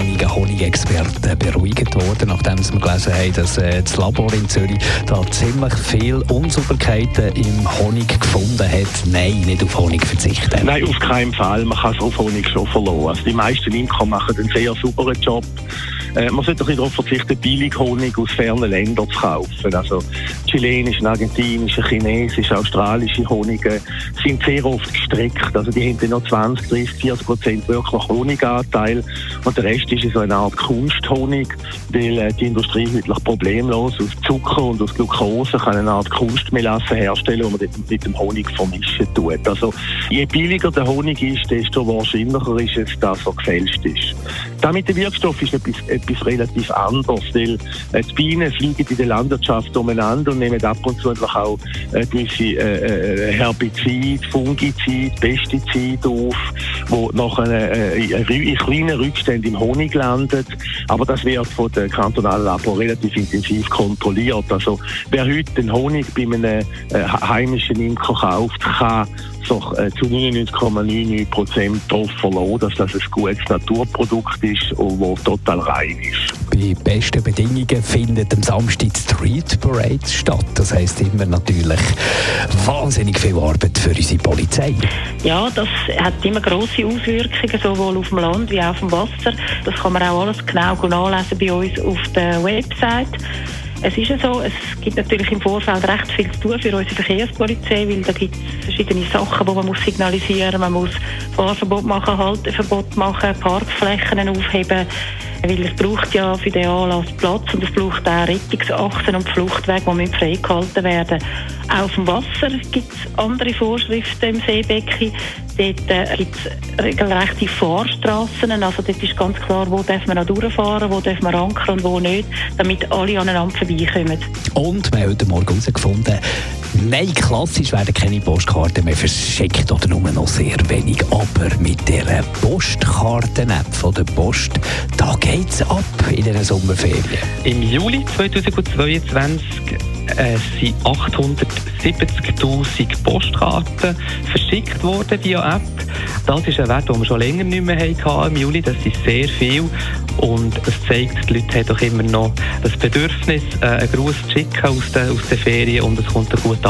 Unabhängigen Honigexperten beruhigt worden, nachdem wir gelesen haben, dass äh, das Labor in Zürich da ziemlich viele Unsauberkeiten im Honig gefunden hat. Nein, nicht auf Honig verzichten. Nein, auf keinen Fall. Man kann es auf Honig schon verloren. Also die meisten Imker machen einen sehr sauberen Job. Äh, man sollte doch nicht darauf verzichten, billig Honig aus fernen Ländern zu kaufen. Also chilenische, argentinische, chinesische, australische Honige sind sehr oft gestreckt. Also die haben dann noch 20, 30, 40 Prozent wirklich Honiganteil und der Rest ist so eine Art Kunsthonig, weil äh, die Industrie wirklich problemlos aus Zucker und aus Glucose kann eine Art Kunstmelasse herstellen, die man mit dem Honig vermischen tut. Also je billiger der Honig ist, desto wahrscheinlicher ist es, dass er gefälscht ist. Damit der Wirkstoff ist etwas, etwas relativ anderes, weil äh, die Bienen fliegen in der Landwirtschaft umeinander und nehmen ab und zu einfach auch äh, gewisse äh, äh Herbizid, Fungizid, Pestizid auf, wo nachher äh, in kleinen Rückständen im Honig landet. Aber das wird von den kantonalen Labor relativ intensiv kontrolliert. Also wer heute den Honig bei einem äh, heimischen Imker kauft, kann äh, zu 99,99 Prozent darauf verlassen, dass das ein gutes Naturprodukt ist und das total rein ist. Bei besten Bedingungen findet am Samstag die Street Parade statt. Das heisst immer natürlich wahnsinnig viel Arbeit für unsere Polizei. Ja, das hat immer grosse Auswirkungen, sowohl auf dem Land wie auch auf dem Wasser. Das kann man auch alles genau nachlesen bei uns auf der Website. Es ist ja so, es gibt natürlich im Vorfeld recht viel zu tun für unsere Verkehrspolizei, weil da gibt es verschiedene Sachen, die man muss signalisieren muss. Man muss Fahrverbot machen, Halteverbot machen, Parkflächen aufheben, weil es braucht ja für den Anlass Platz und es braucht auch Rettungsachsen und Fluchtwege, die müssen freigehalten werden. Auch auf dem Wasser gibt es andere Vorschriften im Seebecken. Dort äh, gibt es regelrechte Fahrstraßen. Also dort ist ganz klar, wo darf man noch durchfahren, wo darf man ankern und wo nicht, damit alle aneinander vorbeikommen. Und wir haben heute Morgen herausgefunden, Nein, klassisch werden keine Postkarten mehr verschickt oder nur noch sehr wenig. Aber mit der Postkarten-App von der Post, da geht es ab in den Sommerferien. Im Juli 2022 äh, sind 870.000 Postkarten verschickt worden via App. Das ist ein Wert, den wir schon länger nicht mehr hatten im Juli. Das ist sehr viel. Und es zeigt, die Leute haben doch immer noch das Bedürfnis, äh, einen Gruß zu schicken aus den, aus den Ferien und es kommt gut an